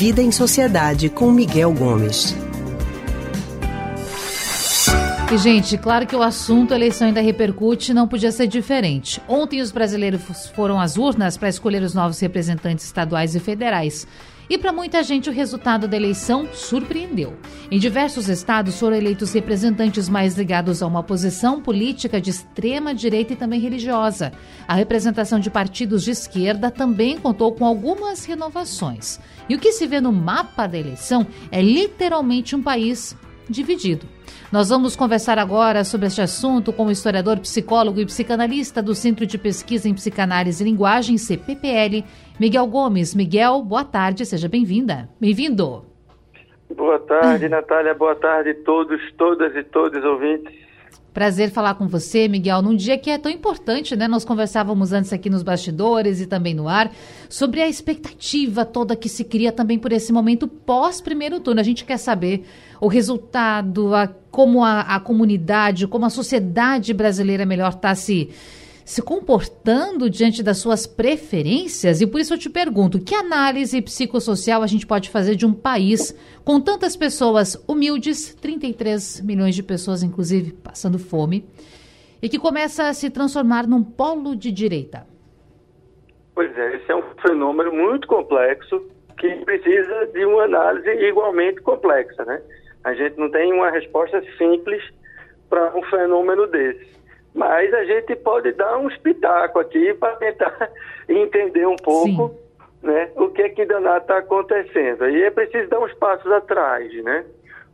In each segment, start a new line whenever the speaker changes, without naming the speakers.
Vida em Sociedade com Miguel Gomes.
E, gente, claro que o assunto eleição ainda repercute, não podia ser diferente. Ontem os brasileiros foram às urnas para escolher os novos representantes estaduais e federais. E para muita gente o resultado da eleição surpreendeu. Em diversos estados foram eleitos representantes mais ligados a uma posição política de extrema direita e também religiosa. A representação de partidos de esquerda também contou com algumas renovações. E o que se vê no mapa da eleição é literalmente um país dividido. Nós vamos conversar agora sobre este assunto com o historiador, psicólogo e psicanalista do Centro de Pesquisa em Psicanálise e Linguagem, CPPL, Miguel Gomes. Miguel, boa tarde, seja bem-vinda. Bem-vindo.
Boa tarde, Natália. Boa tarde a todos, todas e todos ouvintes.
Prazer falar com você, Miguel, num dia que é tão importante, né? Nós conversávamos antes aqui nos bastidores e também no ar sobre a expectativa toda que se cria também por esse momento pós primeiro turno. A gente quer saber o resultado, a, como a, a comunidade, como a sociedade brasileira melhor está se se comportando diante das suas preferências? E por isso eu te pergunto: que análise psicossocial a gente pode fazer de um país com tantas pessoas humildes, 33 milhões de pessoas, inclusive, passando fome, e que começa a se transformar num polo de direita?
Pois é, esse é um fenômeno muito complexo que precisa de uma análise igualmente complexa, né? A gente não tem uma resposta simples para um fenômeno desse. Mas a gente pode dar um espetáculo aqui para tentar entender um pouco né, o que é que danado está acontecendo. E é preciso dar uns passos atrás, né?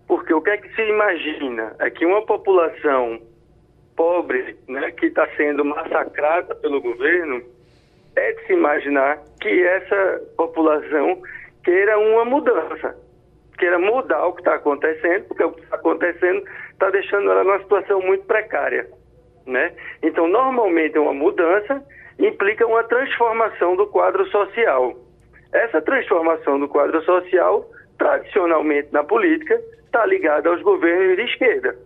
Porque o que é que se imagina? É que uma população pobre, né, que está sendo massacrada pelo governo, é de se imaginar que essa população queira uma mudança, queira mudar o que está acontecendo, porque o que está acontecendo está deixando ela numa situação muito precária né? Então, normalmente uma mudança implica uma transformação do quadro social. Essa transformação do quadro social, tradicionalmente na política, está ligada aos governos de esquerda,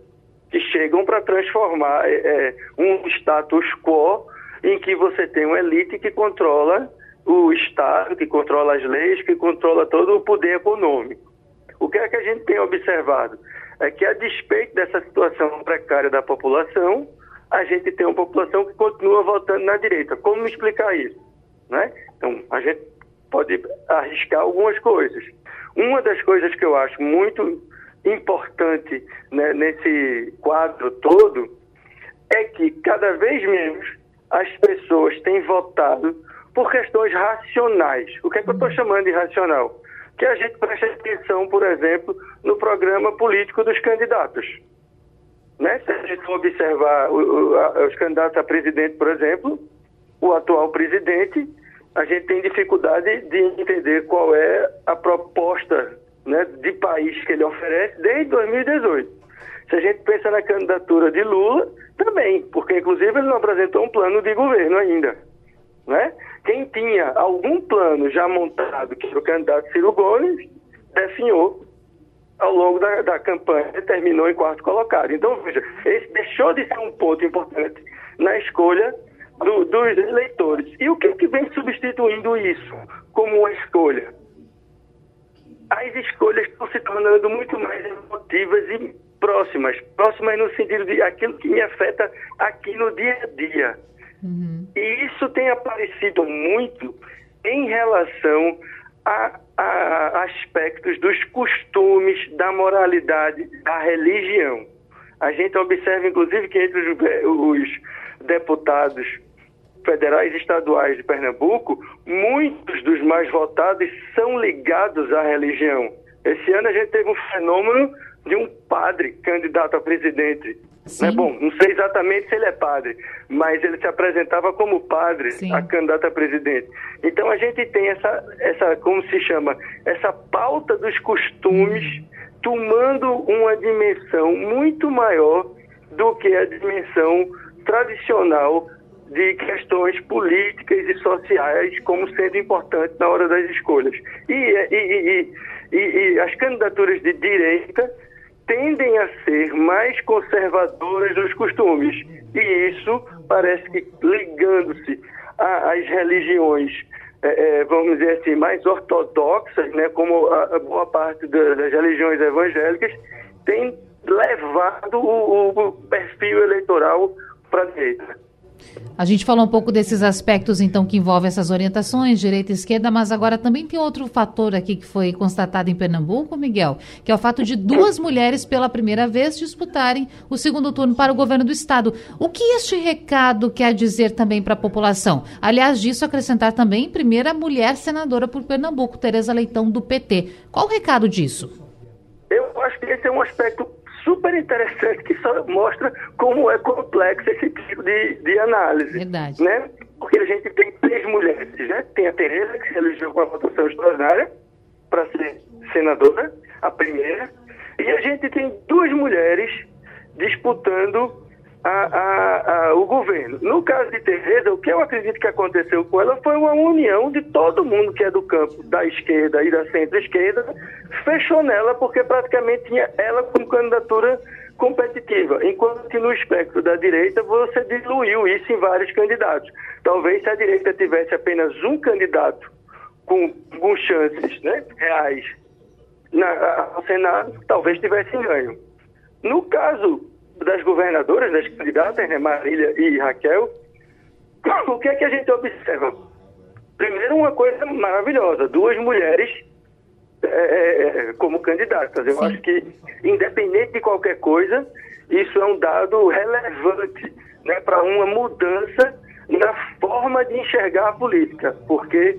que chegam para transformar é, é, um status quo em que você tem uma elite que controla o Estado, que controla as leis, que controla todo o poder econômico. O que é que a gente tem observado? É que, a despeito dessa situação precária da população, a gente tem uma população que continua votando na direita. Como explicar isso? Né? Então, a gente pode arriscar algumas coisas. Uma das coisas que eu acho muito importante né, nesse quadro todo é que cada vez menos as pessoas têm votado por questões racionais. O que é que eu estou chamando de racional? Que a gente preste atenção, por exemplo, no programa político dos candidatos. Né? Se a gente for observar os candidatos a presidente, por exemplo, o atual presidente, a gente tem dificuldade de entender qual é a proposta né, de país que ele oferece desde 2018. Se a gente pensa na candidatura de Lula, também, porque inclusive ele não apresentou um plano de governo ainda. Né? Quem tinha algum plano já montado, que era o candidato Ciro Gomes, definhou ao longo da, da campanha terminou em quarto colocado. Então, veja, esse deixou de ser um ponto importante na escolha do, dos eleitores. E o que, que vem substituindo isso como uma escolha? As escolhas estão se tornando muito mais emotivas e próximas. Próximas no sentido de aquilo que me afeta aqui no dia a dia. Uhum. E isso tem aparecido muito em relação a, a, aspectos dos costumes, da moralidade, da religião. A gente observa, inclusive, que entre os, os deputados federais e estaduais de Pernambuco, muitos dos mais votados são ligados à religião. Esse ano a gente teve um fenômeno de um padre candidato a presidente né? Bom, não sei exatamente se ele é padre, mas ele se apresentava como padre, Sim. a candidato a presidente. Então a gente tem essa, essa, como se chama, essa pauta dos costumes hum. tomando uma dimensão muito maior do que a dimensão tradicional de questões políticas e sociais como sendo importante na hora das escolhas. E, e, e, e as candidaturas de direita tendem a ser mais conservadoras dos costumes. E isso parece que ligando-se às religiões é, é, vamos dizer assim, mais ortodoxas, né, como a, a boa parte das, das religiões evangélicas, tem levado o, o perfil eleitoral para a direita.
A gente falou um pouco desses aspectos, então, que envolvem essas orientações, direita e esquerda, mas agora também tem outro fator aqui que foi constatado em Pernambuco, Miguel, que é o fato de duas mulheres, pela primeira vez, disputarem o segundo turno para o governo do Estado. O que este recado quer dizer também para a população? Aliás, disso acrescentar também, primeira mulher senadora por Pernambuco, Tereza Leitão, do PT. Qual o recado disso?
Eu acho que esse é um aspecto super interessante que só mostra como é complexo esse tipo de, de análise.
Verdade.
Né? Porque a gente tem três mulheres, né? Tem a Tereza, que se elegeu com a votação extraordinária para ser senadora, a primeira, e a gente tem duas mulheres disputando a, a, o governo. No caso de Tereza, o que eu acredito que aconteceu com ela foi uma união de todo mundo que é do campo da esquerda e da centro-esquerda, fechou nela porque praticamente tinha ela como candidatura competitiva, enquanto que no espectro da direita você diluiu isso em vários candidatos. Talvez se a direita tivesse apenas um candidato com, com chances né, reais na, ao Senado, talvez tivesse ganho. No caso das governadoras, das candidatas, né, Marília e Raquel, o que é que a gente observa? Primeiro, uma coisa maravilhosa, duas mulheres é, como candidatas. Eu Sim. acho que, independente de qualquer coisa, isso é um dado relevante né, para uma mudança na forma de enxergar a política, porque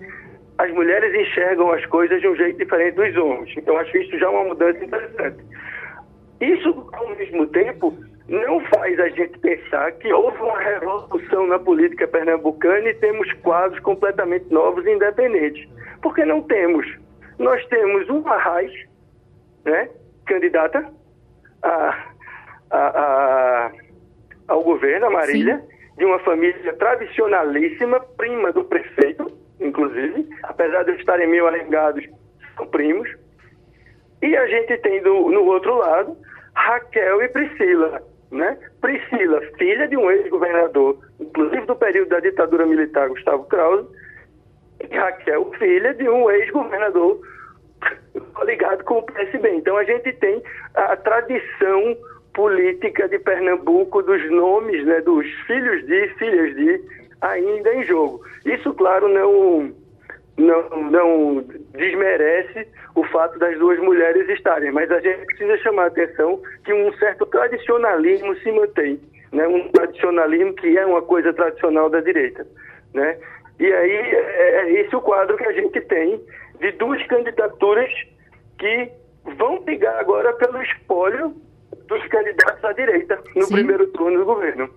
as mulheres enxergam as coisas de um jeito diferente dos homens. Então, acho que isso já é uma mudança interessante. Isso, ao mesmo tempo, não faz a gente pensar que houve uma revolução na política pernambucana e temos quadros completamente novos e independentes. Porque não temos. Nós temos uma raiz, né, candidata a, a, a, ao governo, a Marília, Sim. de uma família tradicionalíssima, prima do prefeito, inclusive, apesar de estarem meio alengados, são primos. E a gente tem do, no outro lado Raquel e Priscila, né? Priscila, filha de um ex-governador, inclusive do período da ditadura militar, Gustavo Krause, e Raquel, filha de um ex-governador ligado com o PSB. Então a gente tem a tradição política de Pernambuco dos nomes, né, dos filhos de, filhas de, ainda em jogo. Isso, claro, não não, não desmerece o fato das duas mulheres estarem, mas a gente precisa chamar a atenção que um certo tradicionalismo se mantém, né? um tradicionalismo que é uma coisa tradicional da direita. Né? E aí é, é esse o quadro que a gente tem de duas candidaturas que vão brigar agora pelo espólio dos candidatos à direita no Sim. primeiro turno do governo.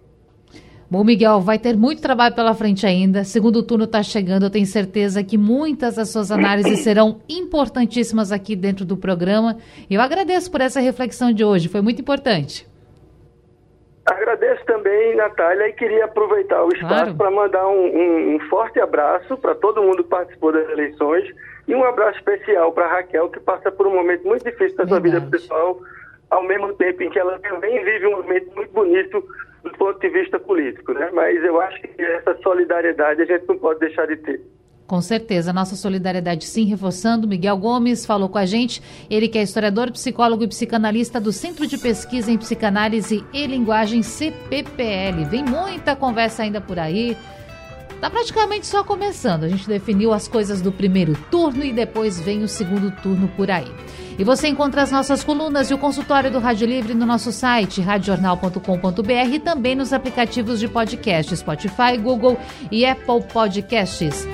Bom, Miguel, vai ter muito trabalho pela frente ainda. Segundo turno está chegando, eu tenho certeza que muitas das suas análises serão importantíssimas aqui dentro do programa. Eu agradeço por essa reflexão de hoje, foi muito importante.
Agradeço também, Natália, e queria aproveitar o espaço claro. para mandar um, um, um, forte abraço para todo mundo que participou das eleições e um abraço especial para Raquel, que passa por um momento muito difícil da sua vida pessoal, ao mesmo tempo em que ela também vive um momento muito bonito do ponto de vista político, né? Mas eu acho que essa solidariedade a gente não pode deixar de ter.
Com certeza, nossa solidariedade sim, reforçando. Miguel Gomes falou com a gente, ele que é historiador, psicólogo e psicanalista do Centro de Pesquisa em Psicanálise e Linguagem CPPL. Vem muita conversa ainda por aí. Tá praticamente só começando. A gente definiu as coisas do primeiro turno e depois vem o segundo turno por aí. E você encontra as nossas colunas e o consultório do Rádio Livre no nosso site, radiojornal.com.br e também nos aplicativos de podcast Spotify, Google e Apple Podcasts.